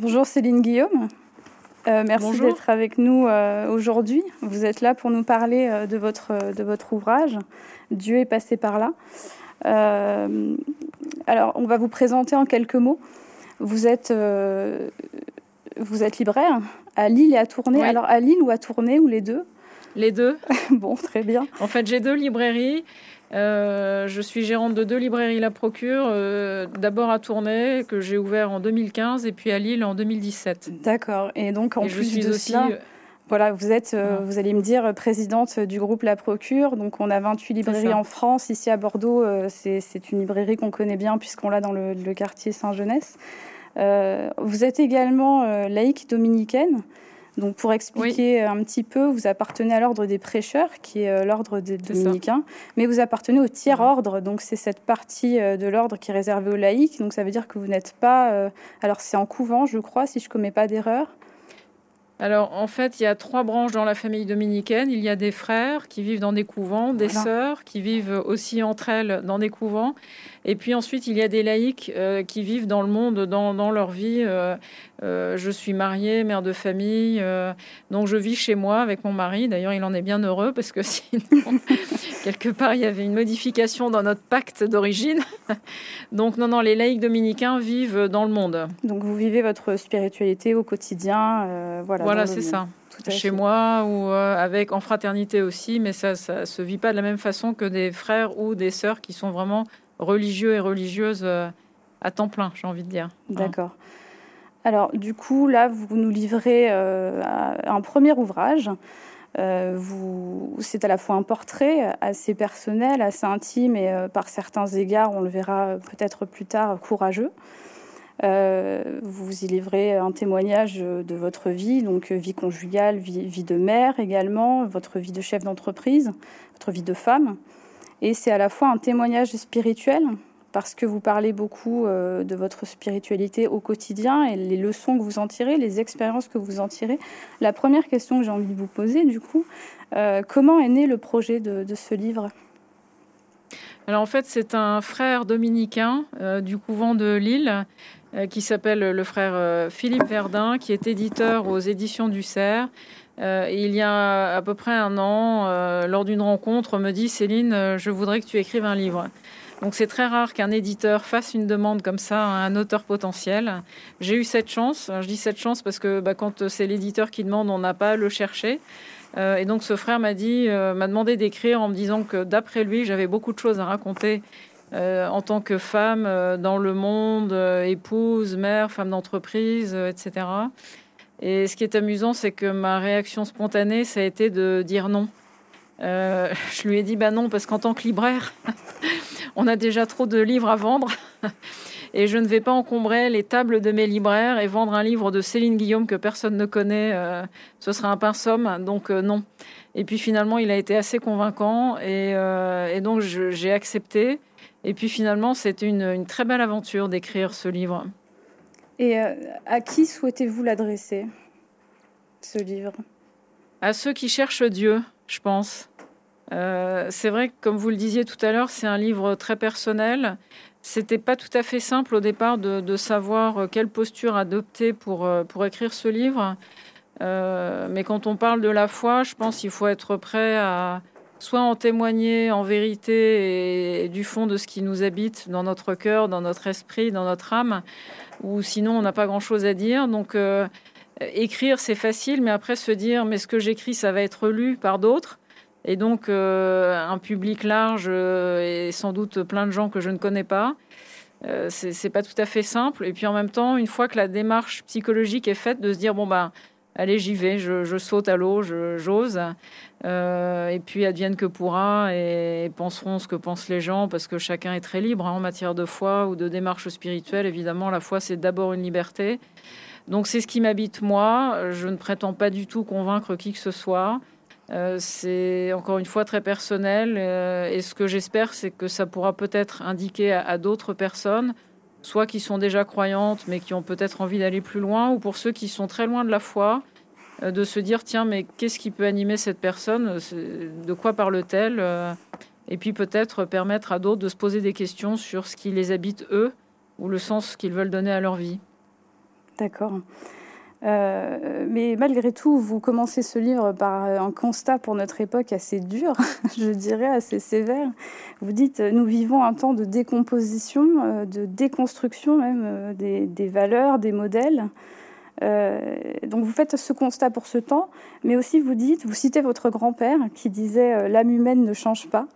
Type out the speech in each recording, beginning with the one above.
Bonjour Céline Guillaume. Euh, merci d'être avec nous euh, aujourd'hui. Vous êtes là pour nous parler euh, de, votre, de votre ouvrage, Dieu est passé par là. alors, on va vous présenter en quelques mots. Vous êtes, vous êtes libraire à Lille et à Tournai. Alors, à Lille ou à Tournai, ou les deux? Les deux. bon, très bien. En fait, j'ai deux librairies. Euh, je suis gérante de deux librairies La Procure, euh, d'abord à Tournai, que j'ai ouvert en 2015, et puis à Lille en 2017. D'accord. Et donc, en plus je suis de aussi... cela, voilà, vous êtes, euh, vous allez me dire, présidente du groupe La Procure. Donc, on a 28 librairies en France. Ici à Bordeaux, c'est une librairie qu'on connaît bien puisqu'on l'a dans le, le quartier Saint-Jeunesse. vous êtes également laïque dominicaine. Donc, pour expliquer un petit peu, vous appartenez à l'ordre des prêcheurs, qui est euh, l'ordre des dominicains, mais vous appartenez au tiers-ordre. Donc, c'est cette partie euh, de l'ordre qui est réservée aux laïcs. Donc, ça veut dire que vous n'êtes pas. Euh, alors, c'est en couvent, je crois, si je ne commets pas d'erreur. Alors, en fait, il y a trois branches dans la famille dominicaine. Il y a des frères qui vivent dans des couvents, des sœurs qui vivent aussi entre elles dans des couvents. Et puis ensuite, il y a des laïcs euh, qui vivent dans le monde, dans, dans leur vie. Euh, euh, je suis mariée, mère de famille, donc je vis chez moi avec mon mari. D'ailleurs, il en est bien heureux parce que sinon, quelque part, il y avait une modification dans notre pacte d'origine. donc non, non, les laïcs dominicains vivent dans le monde. Donc vous vivez votre spiritualité au quotidien, voilà. Voilà, c'est ça chez moi ou avec en fraternité aussi, mais ça, ça se vit pas de la même façon que des frères ou des sœurs qui sont vraiment religieux et religieuses euh, à temps plein, j'ai envie de dire. D'accord. Alors, du coup, là, vous nous livrez euh, un premier ouvrage. Euh, c'est à la fois un portrait assez personnel, assez intime et par certains égards, on le verra peut-être plus tard, courageux. vous y livrez un témoignage de votre vie, donc vie conjugale, vie de mère également, votre vie de chef d'entreprise, votre vie de femme. Et c'est à la fois un témoignage spirituel, parce que vous parlez beaucoup euh, de votre spiritualité au quotidien et les leçons que vous en tirez, les expériences que vous en tirez. La première question que j'ai envie de vous poser, du coup, euh, comment est né le projet de, ce livre? Alors en fait, c'est un frère dominicain euh, du couvent de Lille qui s'appelle le frère Philippe Verdun, qui est éditeur aux éditions du Cerf il y a à peu près un an, lors d'une rencontre, me dit Céline, je voudrais que tu écrives un livre. Donc c'est très rare qu'un éditeur fasse une demande comme ça à un auteur potentiel. J'ai eu cette chance. Je dis cette chance parce que bah, quand c'est l'éditeur qui demande, on n'a pas à le chercher. et donc ce frère m'a dit, m'a demandé d'écrire en me disant que d'après lui, j'avais beaucoup de choses à raconter en tant que femme dans le monde, épouse, mère, femme d'entreprise, etc. Et ce qui est amusant, c'est que ma réaction spontanée, ça a été de dire non. Euh, je lui ai dit bah non, parce qu'en tant que libraire, on a déjà trop de livres à vendre. Et je ne vais pas encombrer les tables de mes libraires et vendre un livre de Céline Guillaume que personne ne connaît. Euh, ce sera un pain somme, donc euh, non. Et puis finalement, il a été assez convaincant et, et donc j'ai accepté. Et puis finalement, c'était une, une très belle aventure d'écrire ce livre. Et euh, à qui souhaitez-vous l'adresser, ce livre? À ceux qui cherchent Dieu, je pense. Euh, c'est vrai que, comme vous le disiez tout à l'heure, c'est un livre très personnel. C'était pas tout à fait simple au départ de, savoir quelle posture adopter pour, euh, pour écrire ce livre. mais quand on parle de la foi, je pense qu'il faut être prêt à soit en témoigner en vérité et du fond de ce qui nous habite dans notre cœur, dans notre esprit, dans notre âme, ou sinon on n'a pas grand-chose à dire. Donc euh, écrire, c'est facile, mais après se dire, mais ce que j'écris, ça va être lu par d'autres. Et donc euh, un public large euh, et sans doute plein de gens que je ne connais pas. Euh, c'est pas tout à fait simple. Et puis en même temps, une fois que la démarche psychologique est faite, de se dire bon ben allez j'y vais, je, saute à l'eau, j'ose. et puis advienne que pourra et, penseront ce que pensent les gens parce que chacun est très libre hein, en matière de foi ou de démarche spirituelle. Évidemment, la foi c'est d'abord une liberté. Donc c'est ce qui m'habite moi. Je ne prétends pas du tout convaincre qui que ce soit. Euh, c'est encore une fois très personnel euh, et ce que j'espère c'est que ça pourra peut-être indiquer à d'autres personnes soit qui sont déjà croyantes mais qui ont peut-être envie d'aller plus loin, ou pour ceux qui sont très loin de la foi, euh, de se dire tiens mais qu'est-ce qui peut animer cette personne De quoi parle-t-elle Et puis peut-être permettre à d'autres de se poser des questions sur ce qui les habite eux ou le sens qu'ils veulent donner à leur vie. D'accord. Euh, mais malgré tout, vous commencez ce livre par un constat pour notre époque assez dur, je dirais assez sévère. Vous dites, nous vivons un temps de décomposition, euh, de déconstruction même euh, des, des valeurs, des modèles. donc vous faites ce constat pour ce temps, mais aussi vous dites, vous citez votre grand-père qui disait l'âme humaine ne change pas.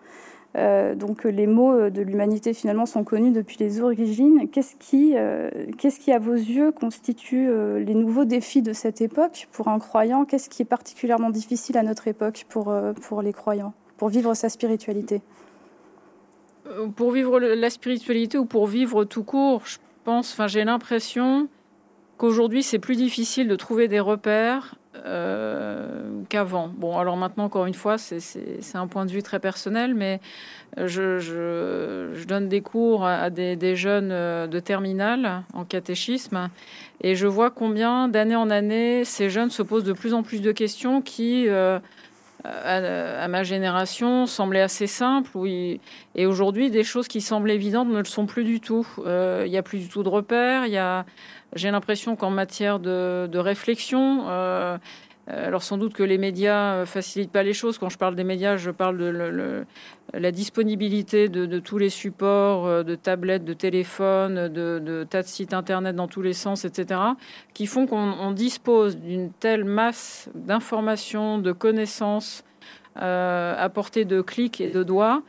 Euh, donc les mots euh, de l'humanité finalement sont connus depuis les origines. Qu'est-ce qui, euh, qu'est-ce qui à vos yeux constitue les nouveaux défis de cette époque pour un croyant? Qu'est-ce qui est particulièrement difficile à notre époque pour, pour les croyants, pour vivre sa spiritualité? Pour vivre la spiritualité ou pour vivre tout court, je pense, enfin j'ai l'impression qu'aujourd'hui c'est plus difficile de trouver des repères euh, qu'avant. Bon, alors maintenant, encore une fois, c'est un point de vue très personnel, mais je, donne des cours à des, jeunes euh, de terminale en catéchisme et je vois combien d'année en année ces jeunes se posent de plus en plus de questions qui, euh, à, ma génération, semblaient assez simples. Et aujourd'hui, des choses qui semblent évidentes ne le sont plus du tout. Il n'y a plus du tout de repères. Il y a j'ai l'impression qu'en matière de, réflexion, euh, euh, alors sans doute que les médias euh, facilitent pas les choses. Quand je parle des médias, je parle de la disponibilité de, tous les supports, de tablettes, de téléphones, de, tas de sites internet dans tous les sens, etc., qui font qu'on dispose d'une telle masse d'informations, de connaissances à portée de clics et de doigts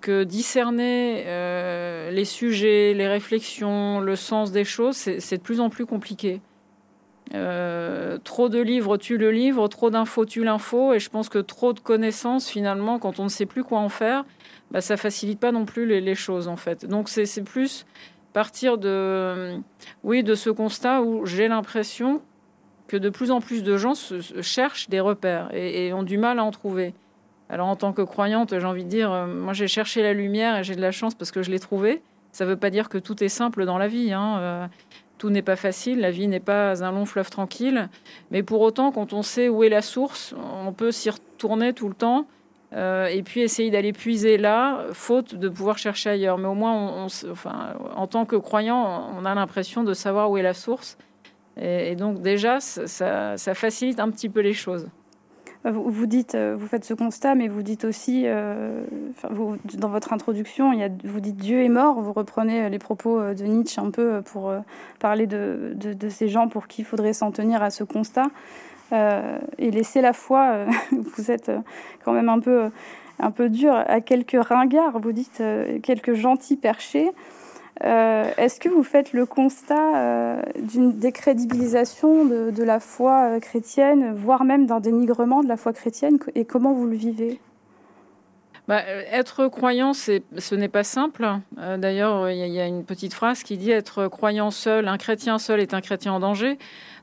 que discerner euh, les sujets, les réflexions, le sens des choses, c'est de plus en plus compliqué. Euh, trop de livres tue le livre, trop d'infos tue l'info, et je pense que trop de connaissances, finalement, quand on ne sait plus quoi en faire, bah, ça facilite pas non plus les, choses, en fait. Donc c'est plus partir de, oui, de ce constat où j'ai l'impression que de plus en plus de gens cherchent des repères et ont du mal à en trouver. Alors en tant que croyante, j'ai envie de dire, euh, moi j'ai cherché la lumière et j'ai de la chance parce que je l'ai trouvée. Ça ne veut pas dire que tout est simple dans la vie. Hein. Euh, tout n'est pas facile, la vie n'est pas un long fleuve tranquille. Mais pour autant, quand on sait où est la source, on peut s'y retourner tout le temps euh, et puis essayer d'aller puiser là, faute de pouvoir chercher ailleurs. Mais au moins, en tant que croyant, on a l'impression de savoir où est la source. Et, donc déjà, ça facilite un petit peu les choses. Vous, dites, euh, vous faites ce constat, mais vous dites aussi, euh, dans votre introduction, il y a, vous dites Dieu est mort. Vous reprenez euh, les propos de Nietzsche un peu pour parler de, ces gens pour qui il faudrait s'en tenir à ce constat et laisser la foi. vous êtes quand même un peu, un peu dur à quelques ringards. Vous dites quelques gentils perchés. Euh, est-ce que vous faites le constat euh, d'une décrédibilisation de, la foi euh, chrétienne, voire même d'un dénigrement de la foi chrétienne, et comment vous le vivez? Bah, être croyant, ce n'est pas simple. D'ailleurs, il y, a une petite phrase qui dit être croyant seul, un chrétien seul est un chrétien en danger.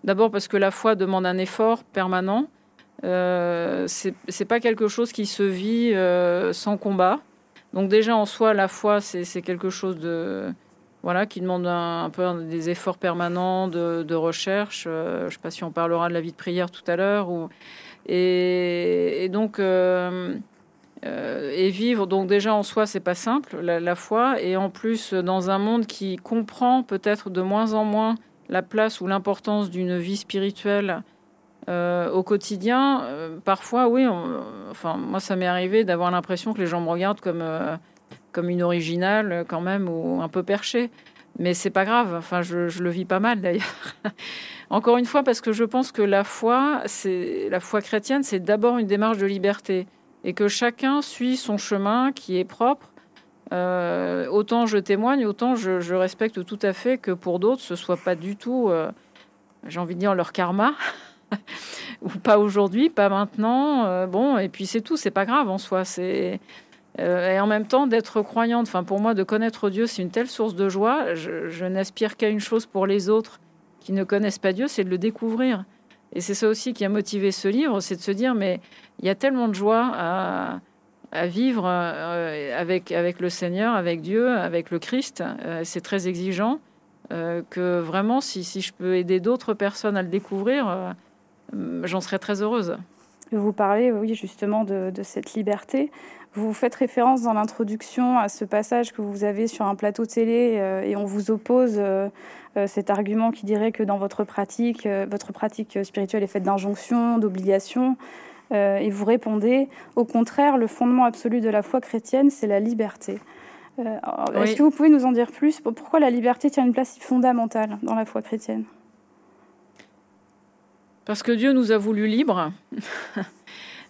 D'abord parce que la foi demande un effort permanent. Euh, c'est pas quelque chose qui se vit sans combat. Donc déjà en soi, la foi, c'est quelque chose de, voilà, qui demande un, peu des efforts permanents de, recherche. Euh, je ne sais pas si on parlera de la vie de prière tout à l'heure. Ou, et, donc, euh, euh, et vivre, donc déjà en soi, c'est pas simple, la, foi. Et en plus, dans un monde qui comprend peut-être de moins en moins la place ou l'importance d'une vie spirituelle au quotidien, parfois, oui, enfin, moi, ça m'est arrivé d'avoir l'impression que les gens me regardent comme comme une originale quand même ou un peu perchée. Mais c'est pas grave. Enfin, je, le vis pas mal d'ailleurs. Encore une fois, parce que je pense que la foi, c'est la foi chrétienne, c'est d'abord une démarche de liberté et que chacun suit son chemin qui est propre. Euh, autant je témoigne, autant je, respecte tout à fait que pour d'autres, ce soit pas du tout, euh, j'ai envie de dire leur karma, ou pas aujourd'hui, pas maintenant. Euh, bon, et puis c'est tout, c'est pas grave en soi. C'est euh, et en même temps, d'être croyante, enfin pour moi, de connaître Dieu, c'est une telle source de joie. Je, n'aspire qu'à une chose pour les autres qui ne connaissent pas Dieu, c'est de le découvrir. Et c'est ça aussi qui a motivé ce livre, c'est de se dire, mais il y a tellement de joie à, vivre euh, avec, avec le Seigneur, avec Dieu, avec le Christ. Euh, c'est très exigeant. que vraiment, si, si, je peux aider d'autres personnes à le découvrir, j'en serais très heureuse. Vous parlez, oui, justement, de, de cette liberté. Vous faites référence dans l'introduction à ce passage que vous avez sur un plateau télé euh, et on vous oppose euh, cet argument qui dirait que dans votre pratique, votre pratique spirituelle est faite d'injonctions, d'obligations, et vous répondez, au contraire, le fondement absolu de la foi chrétienne, c'est la liberté. Est-ce que vous pouvez nous en dire plus Pourquoi la liberté tient une place si fondamentale dans la foi chrétienne? Parce que Dieu nous a voulu libres.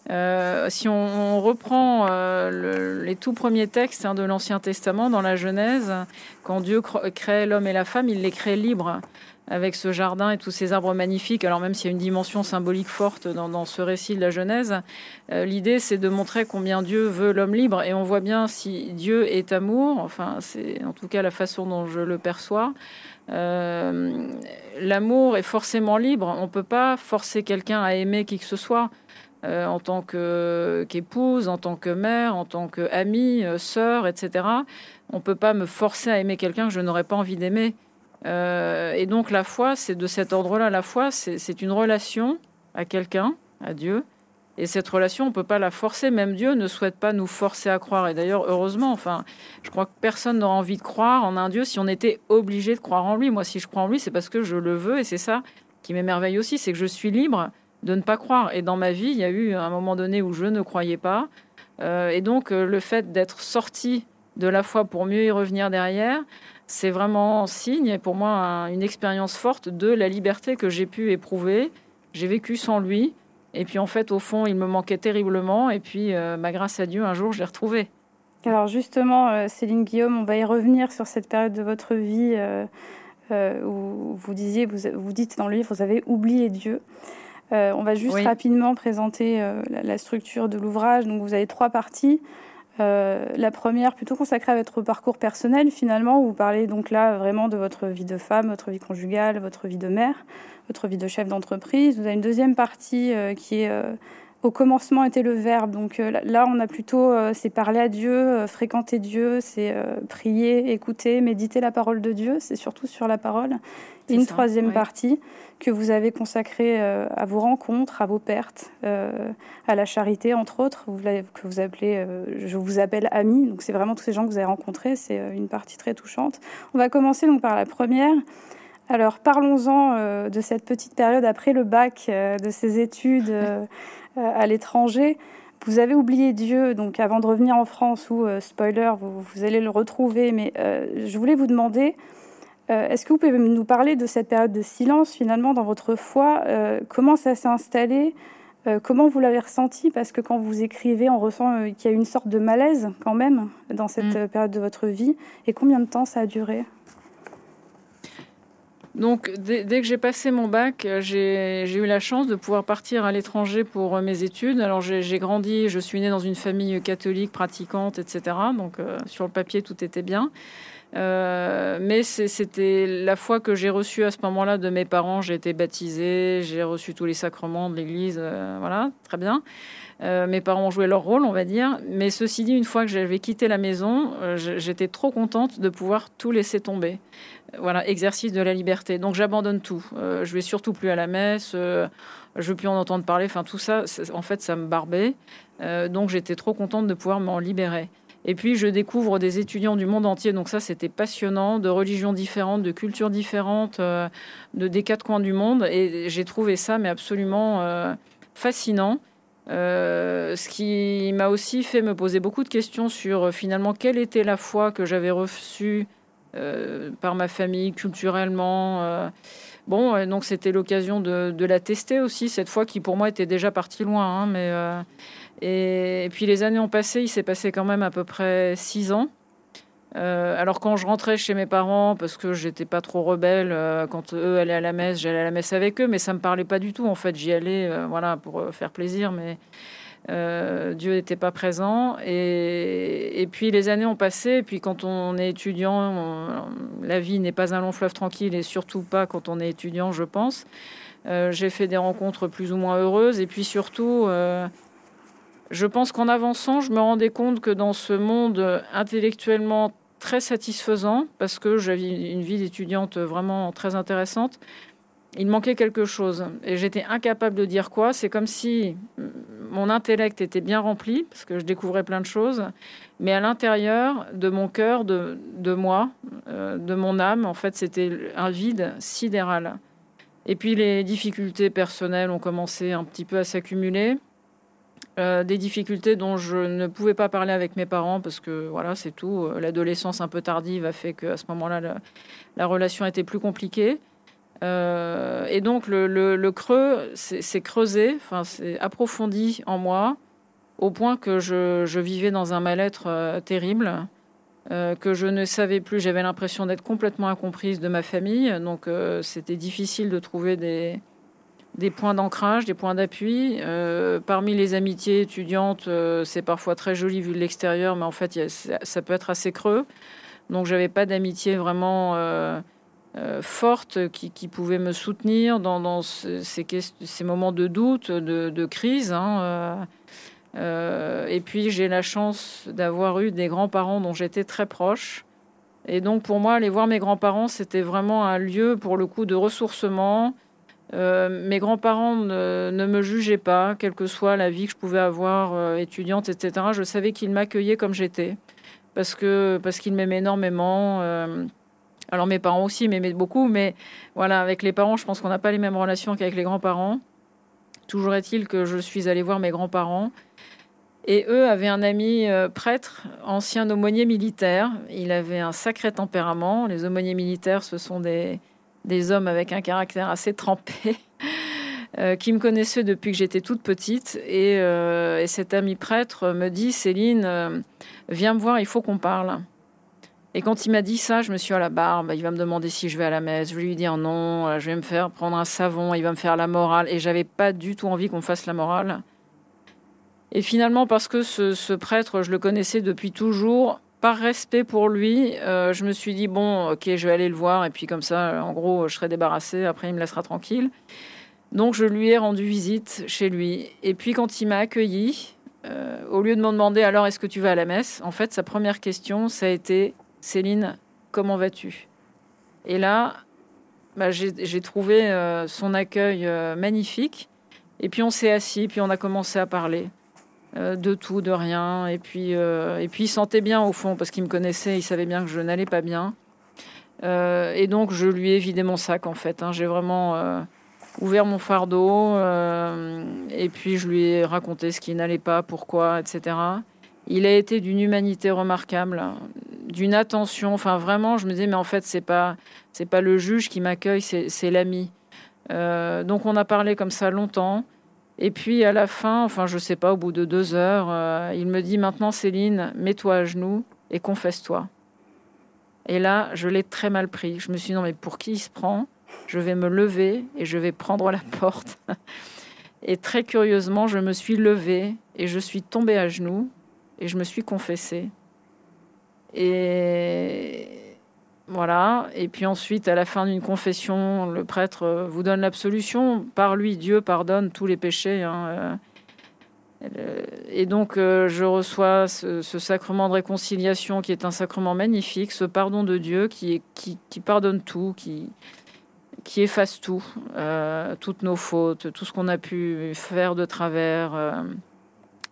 Euh, si on, reprend euh, les tout premiers textes hein, de l'Ancien Testament dans la Genèse, quand Dieu crée l'homme et la femme, il les crée libres avec ce jardin et tous ces arbres magnifiques. Alors même s'il y a une dimension symbolique forte dans, ce récit de la Genèse, euh, l'idée c'est de montrer combien Dieu veut l'homme libre. Et on voit bien si Dieu est amour, enfin c'est en tout cas la façon dont je le perçois. L'amour est forcément libre. On ne peut pas forcer quelqu'un à aimer qui que ce soit. Euh, en tant qu'épouse, en tant que mère, en tant qu'amie, euh, sœur, etc. On ne peut pas me forcer à aimer quelqu'un que je n'aurais pas envie d'aimer. Euh, et donc la foi, c'est de cet ordre-là. La foi, c'est une relation à quelqu'un, à Dieu. Et cette relation, on ne peut pas la forcer. Même Dieu ne souhaite pas nous forcer à croire. Et d'ailleurs, heureusement, enfin, je crois que personne n'aura envie de croire en un Dieu si on était obligé de croire en lui. Moi, si je crois en lui, c'est parce que je le veux. Et c'est ça qui m'émerveille aussi, c'est que je suis libre de ne pas croire. Et dans ma vie, il y a eu un moment donné où je ne croyais pas. Euh, et donc, euh, le fait d'être sorti de la foi pour mieux y revenir derrière, c'est vraiment un signe, et pour moi, une expérience forte de la liberté que j'ai pu éprouver. J'ai vécu sans lui. Et puis, en fait, au fond, il me manquait terriblement. Et puis, euh, bah, grâce à Dieu, un jour, je l'ai retrouvé. Alors, justement, Céline Guillaume, on va y revenir sur cette période de votre vie où vous disiez, vous, vous dites dans le livre, vous avez oublié Dieu. Euh, on va juste rapidement présenter euh, la, structure de l'ouvrage. Donc, vous avez trois parties. Euh, la première, plutôt consacrée à votre parcours personnel, finalement, où vous parlez donc là vraiment de votre vie de femme, votre vie conjugale, votre vie de mère, votre vie de chef d'entreprise. Vous avez une deuxième partie qui est au commencement était le verbe. Donc là, on a plutôt, c'est parler à Dieu, fréquenter Dieu, c'est prier, écouter, méditer la parole de Dieu. C'est surtout sur la parole. Et une troisième partie que vous avez consacré euh, à vos rencontres, à vos pertes, euh, à la charité, entre autres, vous, que vous appelez, euh, je vous appelle ami. Donc c'est vraiment tous ces gens que vous avez rencontrés. C'est une partie très touchante. On va commencer donc par la première. Alors parlons-en de cette petite période après le bac, de ces études à l'étranger. Vous avez oublié Dieu, donc avant de revenir en France, où, spoiler, vous, vous, allez le retrouver, mais je voulais vous demander, euh, est-ce que vous pouvez nous parler de cette période de silence finalement dans votre foi euh, Comment ça s'est installé euh, Comment vous l'avez ressenti? Parce que quand vous écrivez, on ressent qu'il y a une sorte de malaise quand même dans cette mm. période de votre vie. Et combien de temps ça a duré? Donc, dès, que j'ai passé mon bac, j'ai eu la chance de pouvoir partir à l'étranger pour mes études. Alors, j'ai grandi, je suis née dans une famille catholique, pratiquante, etc. Donc, sur le papier, tout était bien. Euh, mais c'était la foi que j'ai reçue à ce moment-là de mes parents. J'ai été baptisée, j'ai reçu tous les sacrements de l'Église, euh, voilà, très bien. Euh, mes parents ont joué leur rôle, on va dire. Mais ceci dit, une fois que j'avais quitté la maison, j'étais trop contente de pouvoir tout laisser tomber. Voilà, exercice de la liberté. Donc j'abandonne tout. je vais surtout plus à la messe. je veux plus en entendre parler. Enfin, tout ça, en fait, ça me barbait. donc j'étais trop contente de pouvoir m'en libérer. Et puis, je découvre des étudiants du monde entier. Donc ça, c'était passionnant, de religions différentes, de cultures différentes, euh, de des quatre coins du monde. Et j'ai trouvé ça, mais absolument euh, fascinant. Euh, ce qui m'a aussi fait me poser beaucoup de questions sur finalement quelle était la foi que j'avais reçue par ma famille culturellement. bon, donc c'était l'occasion de, la tester aussi, cette fois qui pour moi était déjà partie loin. Hein, mais et, puis les années ont passé, il s'est passé quand même à peu près six ans. Euh, alors quand je rentrais chez mes parents, parce que j'étais pas trop rebelle, euh, quand eux allaient à la messe, j'allais à la messe avec eux, mais ça me parlait pas du tout. En fait, j'y allais, euh, voilà, pour faire plaisir, mais Dieu n'était pas présent. Et, puis les années ont passé. Et puis quand on est étudiant, la vie n'est pas un long fleuve tranquille, et surtout pas quand on est étudiant, je pense. J'ai fait des rencontres plus ou moins heureuses, et puis surtout je pense qu'en avançant, je me rendais compte que dans ce monde intellectuellement très satisfaisant, parce que j'avais une vie d'étudiante vraiment très intéressante, il manquait quelque chose. Et j'étais incapable de dire quoi. C'est comme si mon intellect était bien rempli, parce que je découvrais plein de choses. Mais à l'intérieur de mon cœur, de, de moi, euh, de mon âme, en fait, c'était un vide sidéral. Et puis les difficultés personnelles ont commencé un petit peu à s'accumuler. Euh, des difficultés dont je ne pouvais pas parler avec mes parents parce que voilà, c'est tout. L'adolescence un peu tardive a fait qu'à ce moment-là, la, relation était plus compliquée. Euh, et donc le, creux s'est creusé, enfin c'est approfondi en moi, au point que je, vivais dans un mal-être euh, terrible, euh, que je ne savais plus. J'avais l'impression d'être complètement incomprise de ma famille, donc c'était difficile de trouver des, points d'ancrage, des points d'appui. parmi les amitiés étudiantes, c'est parfois très joli vu de l'extérieur, mais en fait ça peut être assez creux. Donc j'avais pas d'amitié vraiment forte qui, pouvait me soutenir dans, ces, moments de doute, de, crise. Hein, euh, euh, et puis j'ai la chance d'avoir eu des grands-parents dont j'étais très proche. Et donc pour moi, aller voir mes grands-parents, c'était vraiment un lieu pour le coup de ressourcement. mes grands-parents ne, ne, me jugeaient pas, quelle que soit la vie que je pouvais avoir, étudiante, etc. Je savais qu'ils m'accueillaient comme j'étais, parce que parce qu'ils m'aimaient énormément. Alors mes parents aussi m'aimaient beaucoup, mais voilà, avec les parents, je pense qu'on n'a pas les mêmes relations qu'avec les grands-parents. Toujours est-il que je suis allée voir mes grands-parents. Et eux avaient un ami euh, prêtre, ancien aumônier militaire. Il avait un sacré tempérament. Les aumôniers militaires, ce sont des, des hommes avec un caractère assez trempé, euh, qui me connaissaient depuis que j'étais toute petite. Et, euh, et, cet ami prêtre me dit, Céline, viens me voir, il faut qu'on parle. Et quand il m'a dit ça, je me suis à la barbe. Il va me demander si je vais à la messe. Je vais lui dire non. Euh, je vais me faire prendre un savon. Il va me faire la morale. Et j'avais pas du tout envie qu'on fasse la morale. Et finalement, parce que ce, prêtre, je le connaissais depuis toujours, par respect pour lui, euh, je me suis dit bon, ok, je vais aller le voir. Et puis comme ça, en gros, je serai débarrassée. Après, il me laissera tranquille. Donc, je lui ai rendu visite chez lui. Et puis, quand il m'a accueilli, euh, au lieu de me demander alors est-ce que tu vas à la messe, en fait, sa première question, ça a été Céline, comment vas-tu? Et là, bah, j'ai trouvé euh, son accueil euh, magnifique. Et puis on s'est assis, puis on a commencé à parler euh, de tout, de rien. Et puis, et puis il sentait bien au fond, parce qu'il me connaissait, il savait bien que je n'allais pas bien. et donc je lui ai vidé mon sac en fait. Hein. J'ai vraiment ouvert mon fardeau et puis je lui ai raconté ce qui n'allait pas, pourquoi, etc. Il a été d'une humanité remarquable, d'une attention. Enfin, vraiment, je me disais, mais en fait, c'est pas, c'est pas le juge qui m'accueille, c'est l'ami. Euh, donc, on a parlé comme ça longtemps. Et puis, à la fin, enfin, je sais pas, au bout de deux heures, euh, il me dit maintenant, Céline, mets-toi à genoux et confesse-toi. Et là, je l'ai très mal pris. Je me suis dit, non, mais pour qui il se prend? Je vais me lever et je vais prendre la porte. Et très curieusement, je me suis levée et je suis tombée à genoux et je me suis confessée. Et voilà. Et puis ensuite, à la fin d'une confession, le prêtre vous donne l'absolution. Par lui, Dieu pardonne tous les péchés. Hein, euh, et donc, euh, je reçois ce, sacrement de réconciliation qui est un sacrement magnifique, ce pardon de Dieu qui, pardonne tout, qui, efface tout, euh, toutes nos fautes, tout ce qu'on a pu faire de travers.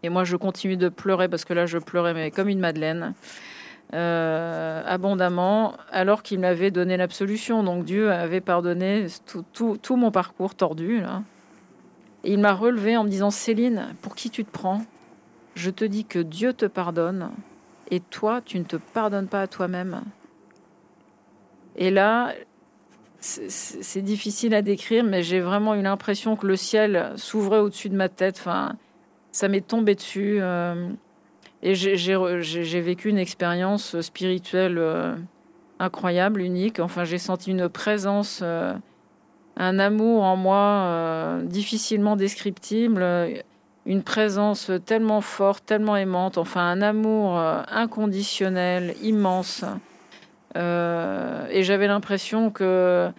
Et moi, je continue de pleurer parce que là, je pleurais mais comme une madeleine. Euh, abondamment, alors qu'il m'avait donné l'absolution. Donc Dieu avait pardonné tout, mon parcours tordu. Là. Et il m'a relevé en me disant Céline, pour qui tu te prends? Je te dis que Dieu te pardonne et toi, tu ne te pardonnes pas à toi-même. Et là, c'est difficile à décrire, mais j'ai vraiment eu l'impression que le ciel s'ouvrait au-dessus de ma tête. Enfin, ça m'est tombé dessus. Euh, et j'ai vécu une expérience spirituelle euh, incroyable, unique. Enfin, j'ai senti une présence, euh, un amour en moi difficilement descriptible, une présence tellement forte, tellement aimante. Enfin, un amour inconditionnel, immense. et j'avais l'impression que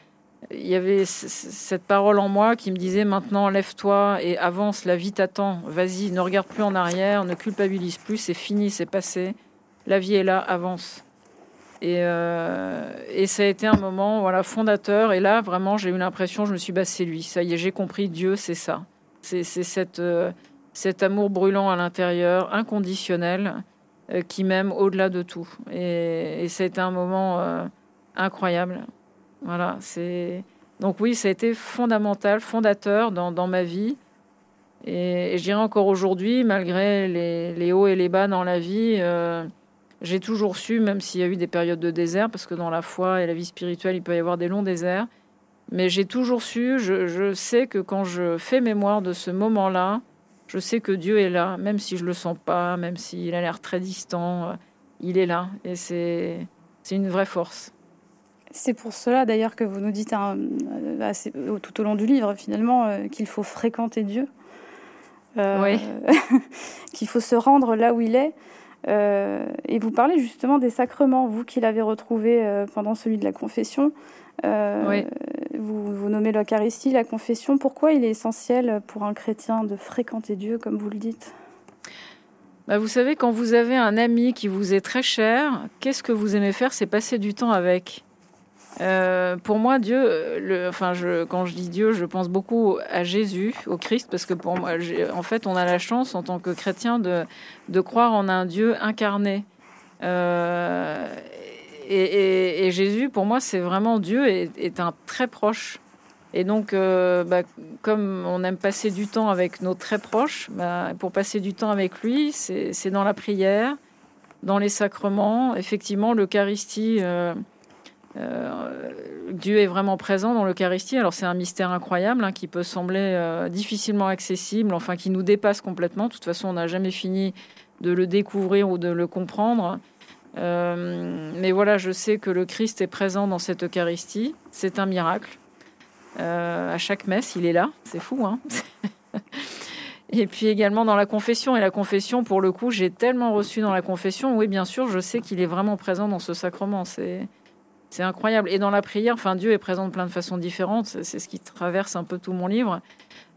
il y avait cette parole en moi qui me disait maintenant lève-toi et avance, la vie t'attend, vas-y, ne regarde plus en arrière, ne culpabilise plus, c'est fini, c'est passé, la vie est là, avance. Et, et, ça a été un moment voilà, fondateur. Et là, vraiment, j'ai eu l'impression, je me suis dit, bah, c'est lui. Ça y est, j'ai compris, Dieu, c'est ça. C'est cette, cet amour brûlant à l'intérieur, inconditionnel, qui m'aime au-delà de tout. Et, et, ça a été un moment incroyable. Voilà, c'est donc oui, ça a été fondamental, fondateur dans, ma vie. Et, je dirais encore aujourd'hui, malgré les, les, hauts et les bas dans la vie, euh, j'ai toujours su, même s'il y a eu des périodes de désert, parce que dans la foi et la vie spirituelle, il peut y avoir des longs déserts, mais j'ai toujours su, je, je, sais que quand je fais mémoire de ce moment-là, je sais que Dieu est là, même si je le sens pas, même s'il a l'air très distant, euh, il est là, et c'est une vraie force. C'est pour cela d'ailleurs que vous nous dites euh, tout au long du livre finalement euh, qu'il faut fréquenter Dieu, euh, qu'il faut se rendre là où il est. et vous parlez justement des sacrements, vous qui l'avez retrouvé pendant celui de la confession. vous, vous nommez l'Eucharistie, la confession. Pourquoi il est essentiel pour un chrétien de fréquenter Dieu, comme vous le dites? Bah, vous savez, quand vous avez un ami qui vous est très cher, qu'est-ce que vous aimez faire? C'est passer du temps avec. Euh, pour moi, Dieu, le, enfin, quand je dis Dieu, je pense beaucoup à Jésus, au Christ, parce que pour moi, en fait, on a la chance en tant que chrétien de, croire en un Dieu incarné. Euh, et, Jésus, pour moi, c'est vraiment Dieu est, un très proche. Et donc, euh, bah, comme on aime passer du temps avec nos très proches, bah, pour passer du temps avec lui, c'est dans la prière, dans les sacrements. Effectivement, l'Eucharistie. Euh, Dieu est vraiment présent dans l'Eucharistie. Alors c'est un mystère incroyable hein, qui peut sembler euh, difficilement accessible, enfin qui nous dépasse complètement. De toute façon, on n'a jamais fini de le découvrir ou de le comprendre. Euh, mais voilà, je sais que le Christ est présent dans cette Eucharistie. C'est un miracle. à chaque messe, il est là. C'est fou, hein Et puis également dans la confession. Et la confession, pour le coup, j'ai tellement reçu dans la confession. Oui, bien sûr, je sais qu'il est vraiment présent dans ce sacrement. C'est c'est incroyable. Et dans la prière, enfin, Dieu est présent de plein de façons différentes. C'est ce qui traverse un peu tout mon livre.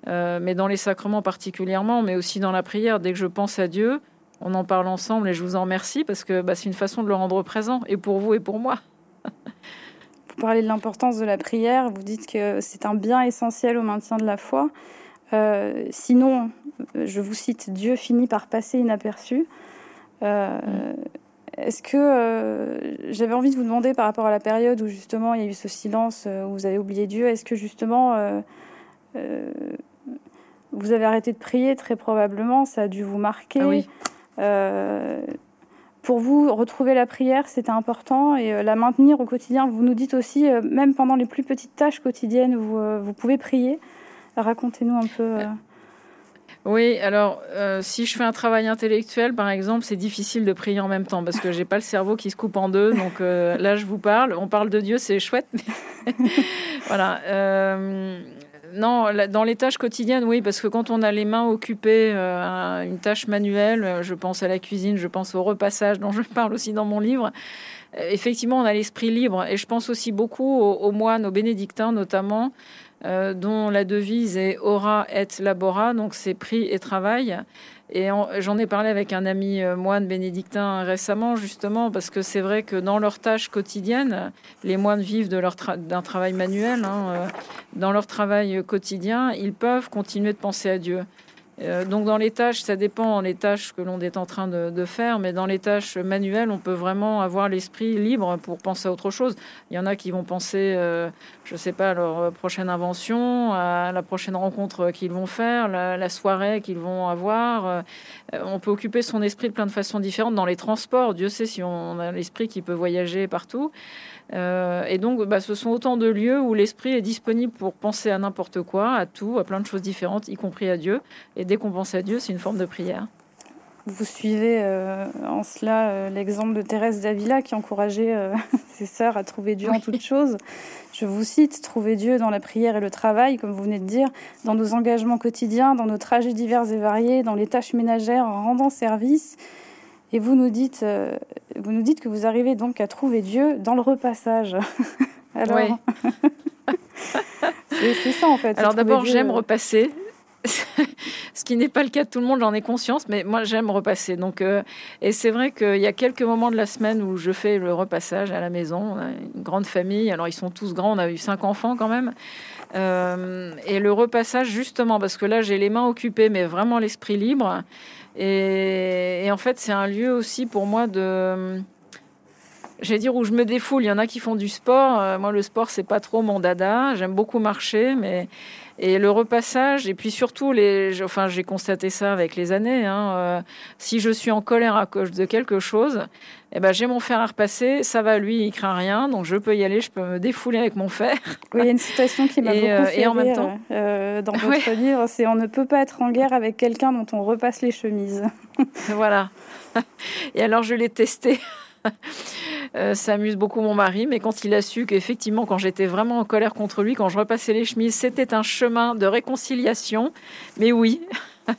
Euh, mais dans les sacrements particulièrement, mais aussi dans la prière, dès que je pense à Dieu, on en parle ensemble et je vous en remercie parce que bah, c'est une façon de le rendre présent, et pour vous et pour moi. vous parlez de l'importance de la prière, vous dites que c'est un bien essentiel au maintien de la foi. Euh, sinon, je vous cite, Dieu finit par passer inaperçu. Euh, mm. Est-ce que euh, j'avais envie de vous demander par rapport à la période où justement il y a eu ce silence, euh, où vous avez oublié Dieu, est-ce que justement euh, vous avez arrêté de prier très probablement, ça a dû vous marquer. Ah pour vous, retrouver la prière, c'était important et la maintenir au quotidien. Vous nous dites aussi, même pendant les plus petites tâches quotidiennes, vous, vous pouvez prier. Racontez-nous un peu. Oui, alors euh, si je fais un travail intellectuel, par exemple, c'est difficile de prier en même temps parce que j'ai pas le cerveau qui se coupe en deux. Donc euh, là, je vous parle, on parle de Dieu, c'est chouette. voilà. Euh, non, dans les tâches quotidiennes, oui, parce que quand on a les mains occupées à une tâche manuelle, je pense à la cuisine, je pense au repassage dont je parle aussi dans mon livre. Effectivement, on a l'esprit libre et je pense aussi beaucoup aux moines, aux bénédictins notamment, euh, dont la devise est Ora et Labora, donc c'est prix et travail. Et j'en ai parlé avec un ami euh, moine bénédictin récemment, justement, parce que c'est vrai que dans leurs tâches quotidiennes, les moines vivent d'un travail manuel. Hein, euh, dans leur travail quotidien, ils peuvent continuer de penser à Dieu. Euh, donc dans les tâches, ça dépend des tâches que l'on est en train de, faire, mais dans les tâches manuelles, on peut vraiment avoir l'esprit libre pour penser à autre chose. Il y en a qui vont penser, euh, je ne sais pas, à leur prochaine invention, à la prochaine rencontre qu'ils vont faire, la, soirée qu'ils vont avoir. Euh, on peut occuper son esprit de plein de façons différentes dans les transports. Dieu sait si on a l'esprit qui peut voyager partout. Euh, et donc, bah, ce sont autant de lieux où l'esprit est disponible pour penser à n'importe quoi, à tout, à plein de choses différentes, y compris à Dieu. Et dès qu'on pense à Dieu, c'est une forme de prière. Vous suivez euh, en cela euh, l'exemple de Thérèse d'Avila qui encourageait ses sœurs à trouver Dieu en toutes choses. Je vous cite, trouver Dieu dans la prière et le travail, comme vous venez de dire, dans nos engagements quotidiens, dans nos trajets divers et variés, dans les tâches ménagères, en rendant service. Et vous nous dites, euh, vous nous dites que vous arrivez donc à trouver Dieu dans le repassage. Alors, c'est ça en fait. Alors d'abord, j'aime repasser. ce qui n'est pas le cas de tout le monde, j'en ai conscience, mais moi j'aime repasser. Donc, euh, et c'est vrai qu'il y a quelques moments de la semaine où je fais le repassage à la maison. On a une grande famille, alors ils sont tous grands, on a eu cinq enfants quand même. Euh, et le repassage, justement, parce que là j'ai les mains occupées, mais vraiment l'esprit libre. Et, et en fait, c'est un lieu aussi pour moi de j'allais dire où je me défoule. Il y en a qui font du sport. Euh, moi, le sport, c'est pas trop mon dada. J'aime beaucoup marcher, mais et le repassage. Et puis surtout, les, enfin, j'ai constaté ça avec les années. Hein, euh, si je suis en colère à cause de quelque chose, eh ben, j'ai mon fer à repasser. Ça va, lui, il craint rien, donc je peux y aller. Je peux me défouler avec mon fer. Oui, il y a une citation qui m'a beaucoup euh, fait et en même temps, dans votre livre, c'est on ne peut pas être en guerre avec quelqu'un dont on repasse les chemises. voilà. Et alors, je l'ai testé. Euh, ça amuse beaucoup mon mari, mais quand il a su qu'effectivement, quand j'étais vraiment en colère contre lui, quand je repassais les chemises, c'était un chemin de réconciliation. Mais oui.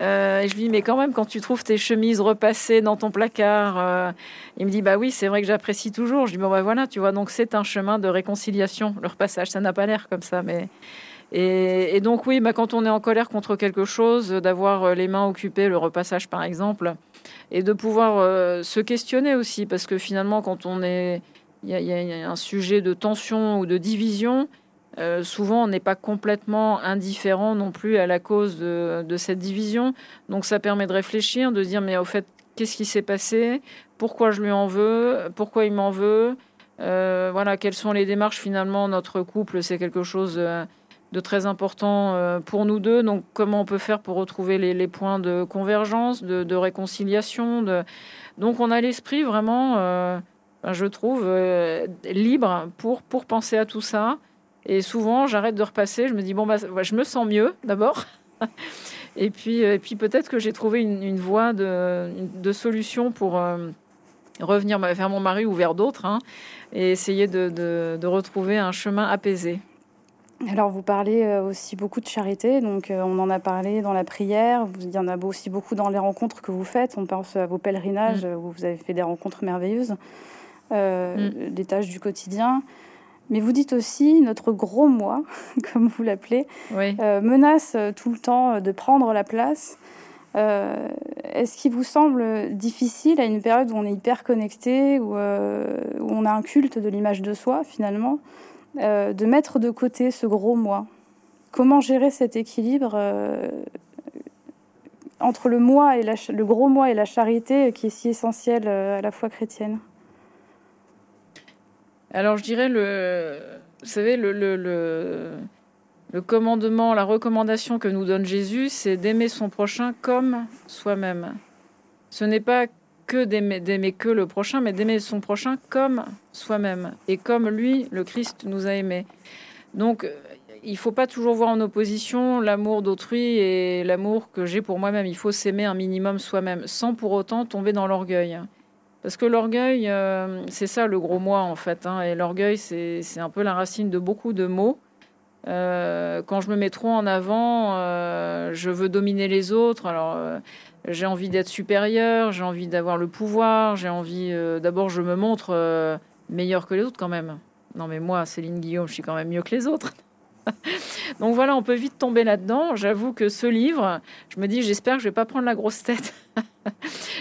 Euh, je lui dis, mais quand même, quand tu trouves tes chemises repassées dans ton placard, euh, il me dit, bah oui, c'est vrai que j'apprécie toujours. Je dis, bon, bah voilà, tu vois, donc c'est un chemin de réconciliation, le repassage. Ça n'a pas l'air comme ça, mais. Et, donc, oui, bah, quand on est en colère contre quelque chose, d'avoir les mains occupées, le repassage par exemple, et de pouvoir euh, se questionner aussi, parce que finalement, quand on est, il y, a un sujet de tension ou de division, euh, souvent on n'est pas complètement indifférent non plus à la cause de, cette division. Donc ça permet de réfléchir, de dire mais au fait, qu'est-ce qui s'est passé? Pourquoi je lui en veux? Pourquoi il m'en veut? Euh, Voilà, quelles sont les démarches? Finalement Notre couple, c'est quelque chose de très important euh, pour nous deux. Donc, comment on peut faire pour retrouver les, points de convergence, de, réconciliation. Donc, on a l'esprit vraiment, euh, ben, je trouve, euh, libre pour, pour penser à tout ça. Et souvent, j'arrête de repasser. Je me dis, bon, bah, je me sens mieux d'abord. et puis, et puis peut-être que j'ai trouvé une, voie de, solution pour revenir vers mon mari ou vers d'autres hein, et essayer de retrouver un chemin apaisé. Alors, vous parlez euh, aussi beaucoup de charité, donc euh, on en a parlé dans la prière, il y en a aussi beaucoup dans les rencontres que vous faites, on pense à vos pèlerinages mm. où vous avez fait des rencontres merveilleuses, euh, mm. des tâches du quotidien. Mais vous dites aussi notre gros moi, comme vous l'appelez, menace tout le temps de prendre la place. Est-ce qu'il vous semble difficile à une période où on est hyper connecté, où, où on a un culte de l'image de soi finalement, euh, de mettre de côté ce gros moi. Comment gérer cet équilibre euh, entre le moi et le gros moi et la charité qui est si essentielle euh, à la foi chrétienne? Alors je dirais le, vous savez le, le, le commandement, la recommandation que nous donne Jésus, c'est d'aimer son prochain comme soi-même. Ce n'est pas d'aimer que le prochain, mais d'aimer son prochain comme soi-même et comme lui, le Christ, nous a aimés. Donc, il faut pas toujours voir en opposition l'amour d'autrui et l'amour que j'ai pour moi-même. Il faut s'aimer un minimum soi-même, sans pour autant tomber dans l'orgueil. Parce que l'orgueil, euh, c'est ça le gros moi en fait. Hein. et l'orgueil, c'est un peu la racine de beaucoup de mots. Euh, quand je me mets trop en avant, euh, je veux dominer les autres. Alors, j'ai envie d'être supérieur, j'ai envie d'avoir le pouvoir, j'ai envie. Euh, d'abord, je me montre euh, meilleur que les autres quand même. Non, mais moi, Céline Guillaume, je suis quand même mieux que les autres. Donc voilà, on peut vite tomber là-dedans. J'avoue que ce livre, je me dis, j'espère que je vais pas prendre la grosse tête.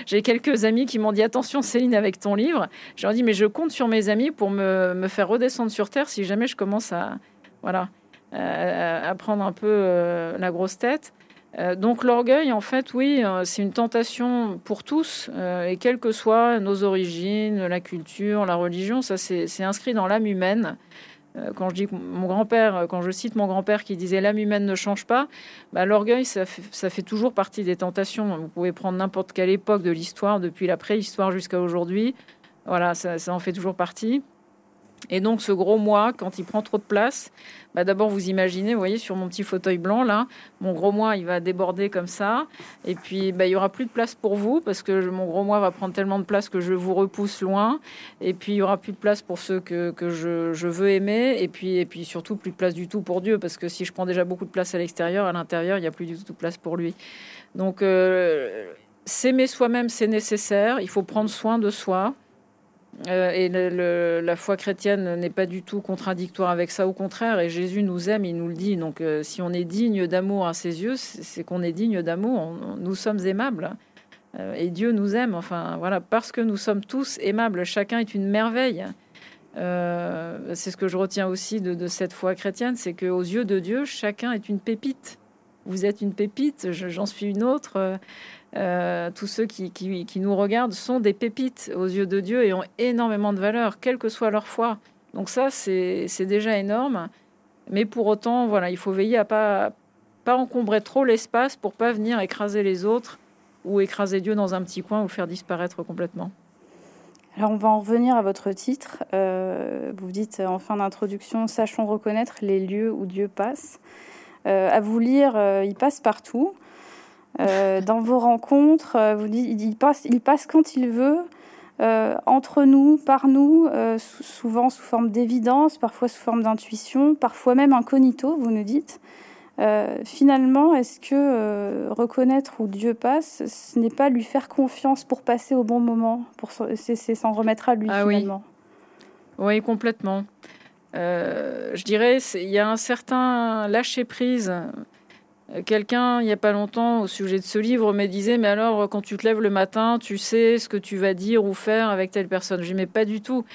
J'ai quelques amis qui m'ont dit attention Céline avec ton livre. J'ai dit mais je compte sur mes amis pour me, faire redescendre sur terre si jamais je commence à voilà à, prendre un peu euh, la grosse tête. Euh, donc l'orgueil, en fait, oui, euh, c'est une tentation pour tous, euh, et quelles que soient nos origines, la culture, la religion, ça c'est inscrit dans l'âme humaine. Quand je dis mon grand-père, quand je cite mon grand-père qui disait l'âme humaine ne change pas, bah, l'orgueil, ça fait, toujours partie des tentations. Vous pouvez prendre n'importe quelle époque de l'histoire, depuis la préhistoire jusqu'à aujourd'hui. Voilà, ça en fait toujours partie. Et donc ce gros moi, quand il prend trop de place, bah d'abord vous imaginez, vous voyez sur mon petit fauteuil blanc là, mon gros moi il va déborder comme ça, et puis bah, il y aura plus de place pour vous parce que mon gros moi va prendre tellement de place que je vous repousse loin, et puis il y aura plus de place pour ceux que, que je, je, veux aimer, et puis et puis surtout plus de place du tout pour Dieu parce que si je prends déjà beaucoup de place à l'extérieur, à l'intérieur il n'y a plus du tout de place pour lui. Donc euh, s'aimer soi-même c'est nécessaire, il faut prendre soin de soi. Euh, et la foi chrétienne n'est pas du tout contradictoire avec ça, au contraire. Et Jésus nous aime, il nous le dit. Donc, euh, si on est digne d'amour à ses yeux, c'est qu'on est digne d'amour. Nous sommes aimables. Euh, et Dieu nous aime. Enfin, voilà, parce que nous sommes tous aimables. Chacun est une merveille. c'est ce que je retiens aussi de, cette foi chrétienne, c'est qu'aux yeux de Dieu, chacun est une pépite. Vous êtes une pépite, j'en suis une autre. Euh, tous ceux qui, nous regardent sont des pépites aux yeux de Dieu et ont énormément de valeur, quelle que soit leur foi. Donc ça, c'est déjà énorme. Mais pour autant, voilà, il faut veiller à pas pas encombrer trop l'espace pour pas venir écraser les autres ou écraser Dieu dans un petit coin ou faire disparaître complètement. Alors on va en revenir à votre titre. Euh, vous dites en fin d'introduction, sachons reconnaître les lieux où Dieu passe. Euh, à vous lire, il passe partout. Euh, dans vos rencontres, euh, vous dites, il passe, il passe quand il veut, euh, entre nous, par nous, souvent sous forme d'évidence, parfois sous forme d'intuition, parfois même incognito, vous nous dites. finalement, est-ce que reconnaître où Dieu passe, ce n'est pas lui faire confiance pour passer au bon moment, pour c'est s'en remettre à lui ah finalement? Oui. oui, complètement. je dirais, il y a un certain lâcher prise quelqu'un, il n'y a pas longtemps, au sujet de ce livre, me disait Mais alors, quand tu te lèves le matin, tu sais ce que tu vas dire ou faire avec telle personne Je dis Mais pas du tout.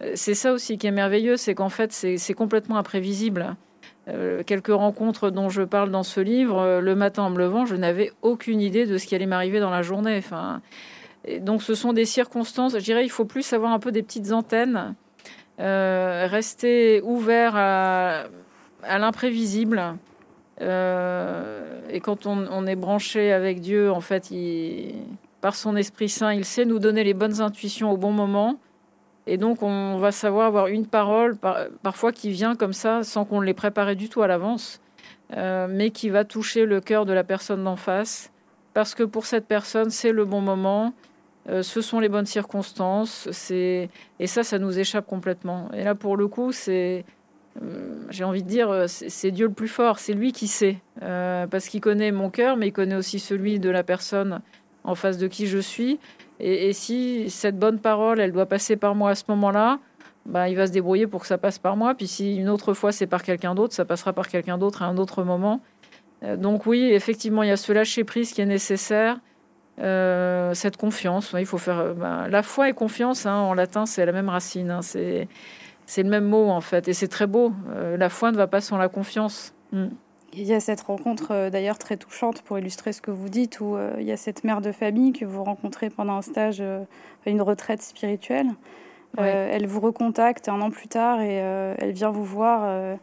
Euh, c'est ça aussi qui est merveilleux, c'est qu'en fait, c'est complètement imprévisible. Euh, quelques rencontres dont je parle dans ce livre, le matin en me levant, je n'avais aucune idée de ce qui allait m'arriver dans la journée. Enfin, donc, ce sont des circonstances. Je dirais il faut plus avoir un peu des petites antennes, rester ouvert à, à l'imprévisible. Euh, et quand on, est branché avec Dieu, en fait, par son Esprit Saint, il sait nous donner les bonnes intuitions au bon moment. Et donc, on va savoir avoir une parole, parfois qui vient comme ça, sans qu'on l'ait préparé du tout à l'avance, euh, mais qui va toucher le cœur de la personne d'en face. Parce que pour cette personne, c'est le bon moment, euh, ce sont les bonnes circonstances, et ça, ça nous échappe complètement. Et là, pour le coup, c'est j'ai envie de dire, euh, c'est Dieu le plus fort, c'est lui qui sait, euh, parce qu'il connaît mon cœur, mais il connaît aussi celui de la personne en face de qui je suis. Et, si cette bonne parole, elle doit passer par moi à ce moment-là, bah, il va se débrouiller pour que ça passe par moi. Puis si une autre fois c'est par quelqu'un d'autre, ça passera par quelqu'un d'autre à un autre moment. donc oui, effectivement, il y a ce lâcher prise qui est nécessaire. cette confiance, il faut faire bah, la foi et confiance. Hein, en latin, c'est la même racine. Hein, c'est le même mot en fait, et c'est très beau. Euh, la foi ne va pas sans la confiance. Mm. Il y a cette rencontre euh, d'ailleurs très touchante pour illustrer ce que vous dites, où euh, il y a cette mère de famille que vous rencontrez pendant un stage, une retraite spirituelle. elle vous recontacte un an plus tard et elle vient vous voir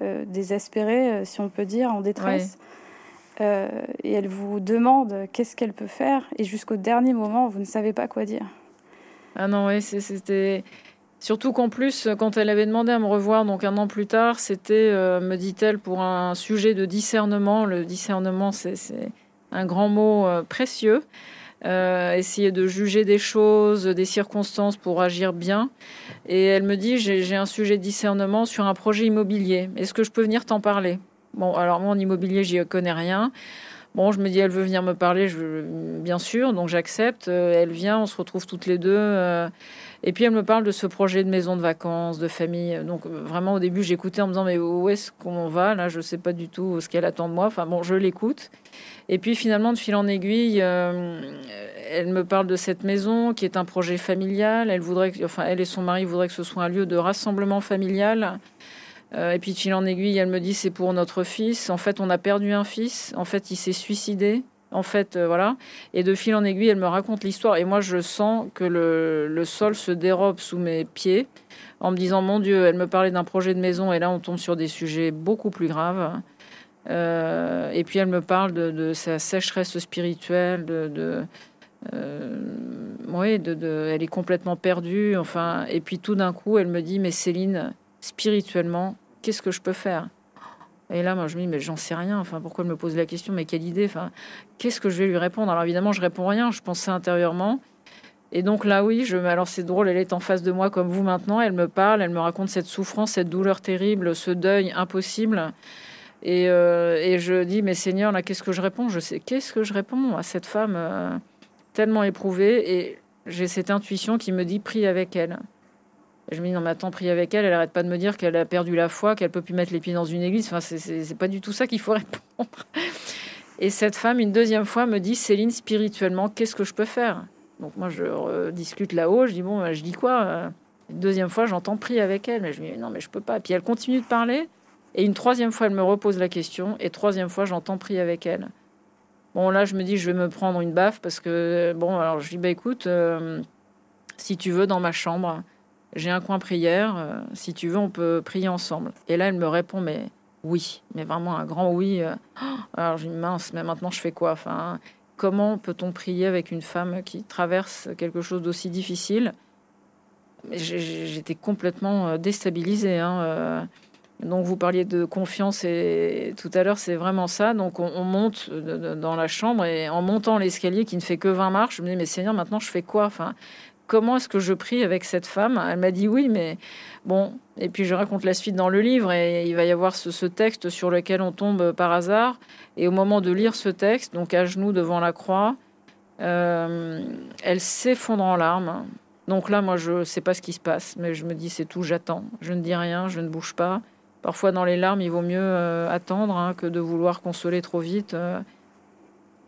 désespérée, si on peut dire, en détresse. et elle vous demande qu'est-ce qu'elle peut faire, et jusqu'au dernier moment, vous ne savez pas quoi dire. Ah non, oui, c'était Surtout qu'en plus, quand elle avait demandé à me revoir, donc un an plus tard, c'était, euh, me dit-elle, pour un sujet de discernement. Le discernement, c'est un grand mot euh, précieux. Euh, essayer de juger des choses, des circonstances pour agir bien. Et elle me dit, j'ai un sujet de discernement sur un projet immobilier. Est-ce que je peux venir t'en parler? Bon, alors moi, en immobilier, j'y connais rien. Bon, je me dis, elle veut venir me parler, bien sûr, donc j'accepte. elle vient, on se retrouve toutes les deux. Et puis elle me parle de ce projet de maison de vacances, de famille. Donc vraiment au début j'écoutais en me disant mais où est-ce qu'on va? Là je sais pas du tout ce qu'elle attend de moi. Enfin bon je l'écoute. Et puis finalement de fil en aiguille, euh, elle me parle de cette maison qui est un projet familial. Elle voudrait, enfin elle et son mari voudraient que ce soit un lieu de rassemblement familial. Euh, et puis de fil en aiguille, elle me dit c'est pour notre fils. En fait, on a perdu un fils. En fait, il s'est suicidé en fait, euh, voilà. Et de fil en aiguille, elle me raconte l'histoire. Et moi, je sens que le, sol se dérobe sous mes pieds en me disant, mon Dieu, elle me parlait d'un projet de maison. Et là, on tombe sur des sujets beaucoup plus graves. Euh, et puis, elle me parle de, sa sécheresse spirituelle, de... Euh, oui, de, elle est complètement perdue. Enfin, et puis tout d'un coup, elle me dit, mais Céline, spirituellement, qu'est-ce que je peux faire? Et là, moi, je me dis, mais j'en sais rien. Enfin, pourquoi elle me pose la question Mais quelle idée? Enfin, qu'est-ce que je vais lui répondre? Alors, évidemment, je réponds rien. Je pense ça intérieurement. Et donc là, oui, je. Alors, c'est drôle. Elle est en face de moi comme vous maintenant. Elle me parle. Elle me raconte cette souffrance, cette douleur terrible, ce deuil impossible. Et, euh, et je dis, mais Seigneur, là, qu'est-ce que je réponds? Je sais. Qu'est-ce que je réponds à cette femme euh, tellement éprouvée? Et j'ai cette intuition qui me dit prie avec elle. Je me dis non mais attends, prie avec elle, elle arrête pas de me dire qu'elle a perdu la foi, qu'elle peut plus mettre les pieds dans une église. Enfin, c'est pas du tout ça qu'il faut répondre. Et cette femme, une deuxième fois, me dit Céline, spirituellement, qu'est-ce que je peux faire? Donc moi, je discute là-haut, je dis bon, je dis quoi? Une deuxième fois, j'entends prie avec elle, mais je me dis non, mais je peux pas. Puis elle continue de parler. Et une troisième fois, elle me repose la question. Et troisième fois, j'entends prier avec elle. Bon, là, je me dis, je vais me prendre une baffe parce que, bon, alors je dis, bah écoute, euh, si tu veux, dans ma chambre, j'ai un coin prière. Euh, si tu veux, on peut prier ensemble. Et là, elle me répond, mais oui, mais vraiment un grand oui. Euh. alors, je dis, mince, mais maintenant, je fais quoi Enfin, comment peut-on prier avec une femme qui traverse quelque chose d'aussi difficile? J'étais complètement déstabilisée. Hein, donc vous parliez de confiance et tout à l'heure c'est vraiment ça. Donc on, monte dans la chambre et en montant l'escalier qui ne fait que 20 marches, je me dis mais Seigneur maintenant je fais quoi? Enfin comment est-ce que je prie avec cette femme Elle m'a dit oui mais bon et puis je raconte la suite dans le livre et il va y avoir ce, texte sur lequel on tombe par hasard et au moment de lire ce texte donc à genoux devant la croix, euh, elle s'effondre en larmes. Donc là, moi, je ne sais pas ce qui se passe, mais je me dis, c'est tout, j'attends. Je ne dis rien, je ne bouge pas. Parfois, dans les larmes, il vaut mieux euh, attendre hein, que de vouloir consoler trop vite. Euh.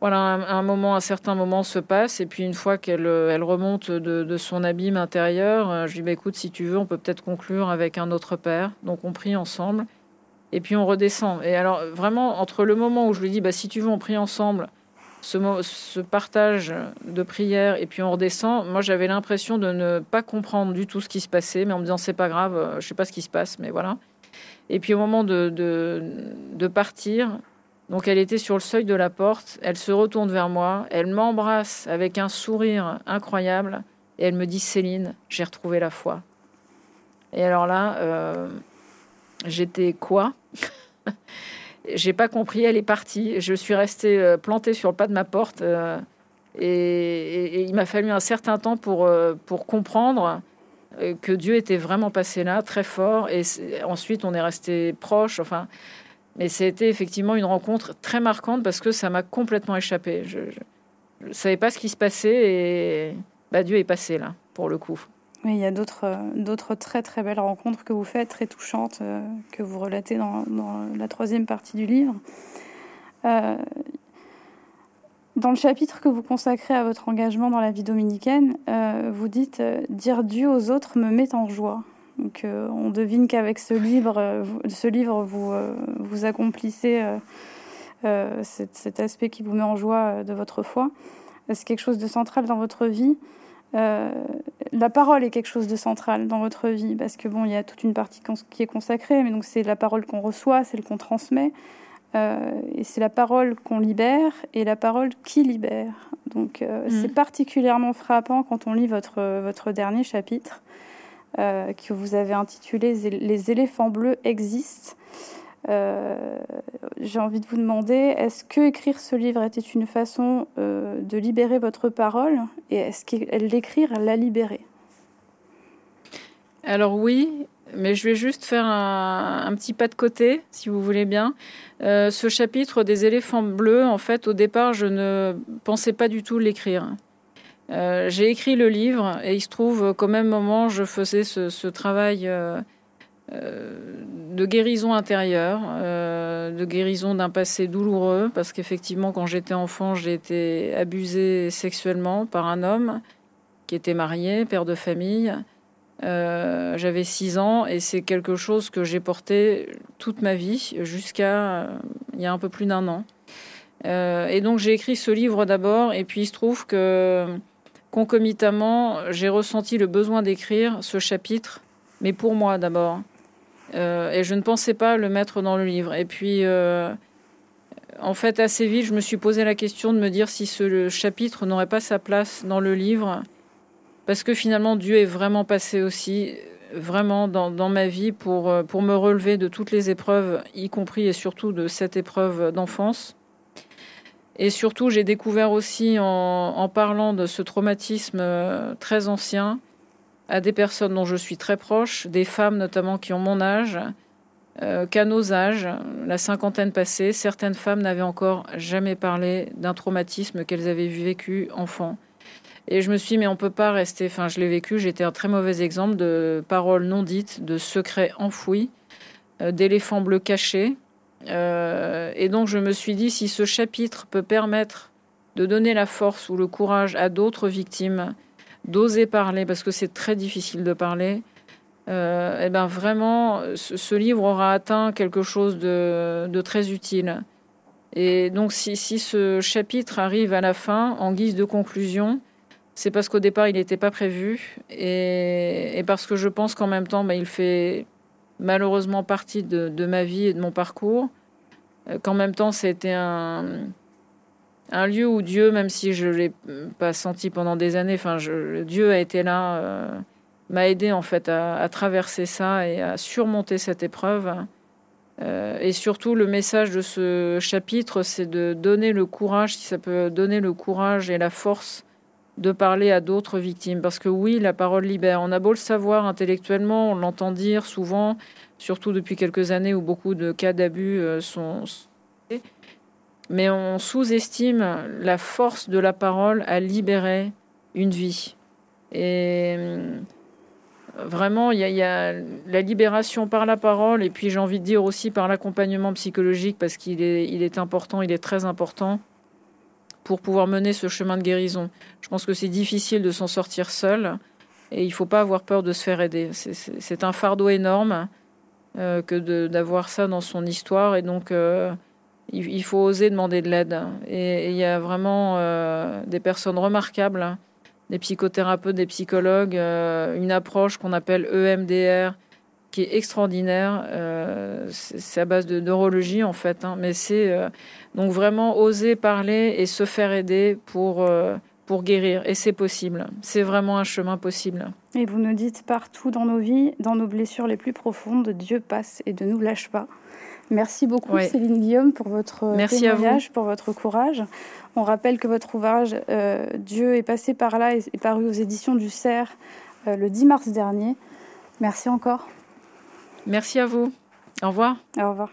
Voilà, un, moment, un certain moment se passe, et puis une fois qu'elle euh, elle remonte de, son abîme intérieur, je lui dis bah, écoute, si tu veux, on peut peut-être conclure avec un autre père. Donc on prie ensemble, et puis on redescend. Et alors, vraiment, entre le moment où je lui dis bah, si tu veux, on prie ensemble, ce, ce partage de prière, et puis on redescend, moi j'avais l'impression de ne pas comprendre du tout ce qui se passait, mais en me disant c'est pas grave, je sais pas ce qui se passe, mais voilà. Et puis au moment de, de, partir, donc elle était sur le seuil de la porte, elle se retourne vers moi, elle m'embrasse avec un sourire incroyable et elle me dit Céline, j'ai retrouvé la foi. Et alors là, euh, j'étais quoi? J'ai pas compris, elle est partie. Je suis restée euh, plantée sur le pas de ma porte euh, et, il m'a fallu un certain temps pour, pour comprendre que Dieu était vraiment passé là, très fort, et ensuite on est resté proche. Enfin, mais c'était effectivement une rencontre très marquante parce que ça m'a complètement échappé. Je, ne savais pas ce qui se passait et bah, Dieu est passé là, pour le coup. Oui, il y a d'autres, euh, d'autres très très belles rencontres que vous faites, très touchantes, euh, que vous relatez dans, la troisième partie du livre. Dans le chapitre que vous consacrez à votre engagement dans la vie dominicaine, euh, vous dites euh, Dire Dieu aux autres me met en joie. Donc, euh, on devine qu'avec ce livre, ce livre vous, vous accomplissez cet, cet, aspect qui vous met en joie de votre foi. C'est quelque chose de central dans votre vie. la parole est quelque chose de central dans votre vie parce que bon, il y a toute une partie qui est consacrée, mais donc c'est la parole qu'on reçoit, celle qu'on transmet. Euh, et c'est la parole qu'on libère et la parole qui libère. Donc euh, mm. c'est particulièrement frappant quand on lit votre, votre dernier chapitre euh, que vous avez intitulé Les éléphants bleus existent. J'ai envie de vous demander, est-ce que écrire ce livre était une façon de libérer votre parole et est-ce qu'elle l'écrire la libérer Alors oui, mais je vais juste faire un, petit pas de côté, si vous voulez bien. Euh, ce chapitre des éléphants bleus, en fait, au départ, je ne pensais pas du tout l'écrire. Euh, j'ai écrit le livre et il se trouve qu'au même moment, je faisais ce, travail euh, de guérison intérieure, de guérison d'un passé douloureux, parce qu'effectivement, quand j'étais enfant, j'ai été abusée sexuellement par un homme qui était marié, père de famille. Euh, j'avais 6 ans et c'est quelque chose que j'ai porté toute ma vie jusqu'à euh, il y a un peu plus d'un an. Euh, et donc j'ai écrit ce livre d'abord et puis il se trouve que concomitamment j'ai ressenti le besoin d'écrire ce chapitre, mais pour moi d'abord. et je ne pensais pas le mettre dans le livre. Et puis en fait assez vite je me suis posé la question de me dire si ce chapitre n'aurait pas sa place dans le livre parce que finalement Dieu est vraiment passé aussi vraiment dans, ma vie pour, euh, pour me relever de toutes les épreuves, y compris et surtout de cette épreuve d'enfance. Et surtout, j'ai découvert aussi en, parlant de ce traumatisme euh, très ancien à des personnes dont je suis très proche, des femmes notamment qui ont mon âge, euh, qu'à nos âges, la cinquantaine passée, certaines femmes n'avaient encore jamais parlé d'un traumatisme qu'elles avaient vécu enfant. Et je me suis dit, mais on peut pas rester. Enfin, je l'ai vécu. J'étais un très mauvais exemple de paroles non dites, de secrets enfouis, euh, d'éléphants bleus cachés. Euh, et donc, je me suis dit, si ce chapitre peut permettre de donner la force ou le courage à d'autres victimes, d'oser parler, parce que c'est très difficile de parler, euh, et eh ben vraiment, ce, livre aura atteint quelque chose de, très utile. Et donc, si, si, ce chapitre arrive à la fin, en guise de conclusion, c'est parce qu'au départ, il n'était pas prévu et, parce que je pense qu'en même temps, bah, il fait malheureusement partie de, ma vie et de mon parcours. Euh, qu'en même temps, c'était un, un lieu où Dieu, même si je ne l'ai pas senti pendant des années, enfin, Dieu a été là, euh, m'a aidé en fait à, traverser ça et à surmonter cette épreuve. Euh, et surtout, le message de ce chapitre, c'est de donner le courage, si ça peut donner le courage et la force de parler à d'autres victimes. Parce que oui, la parole libère. On a beau le savoir intellectuellement, on l'entend dire souvent, surtout depuis quelques années où beaucoup de cas d'abus euh, sont... Mais on sous-estime la force de la parole à libérer une vie. Et euh, vraiment, il y, a la libération par la parole, et puis j'ai envie de dire aussi par l'accompagnement psychologique, parce qu'il est, important, il est très important pour pouvoir mener ce chemin de guérison. Je pense que c'est difficile de s'en sortir seul et il ne faut pas avoir peur de se faire aider. C'est un fardeau énorme euh, que d'avoir ça dans son histoire et donc euh, il, faut oser demander de l'aide. Et il y a vraiment euh, des personnes remarquables, des psychothérapeutes, des psychologues, une approche qu'on appelle EMDR qui est extraordinaire. c'est à base de neurologie en fait, hein, mais c'est donc vraiment oser parler et se faire aider pour, euh, pour guérir. Et c'est possible. C'est vraiment un chemin possible. Et vous nous dites partout dans nos vies, dans nos blessures les plus profondes, Dieu passe et ne nous lâche pas. Merci beaucoup Céline Guillaume pour votre Merci témoignage, pour votre courage. On rappelle que votre ouvrage euh, Dieu est passé par là est paru aux éditions du Cerf euh, le 10 mars dernier. Merci encore. Merci à vous. Au revoir. Au revoir.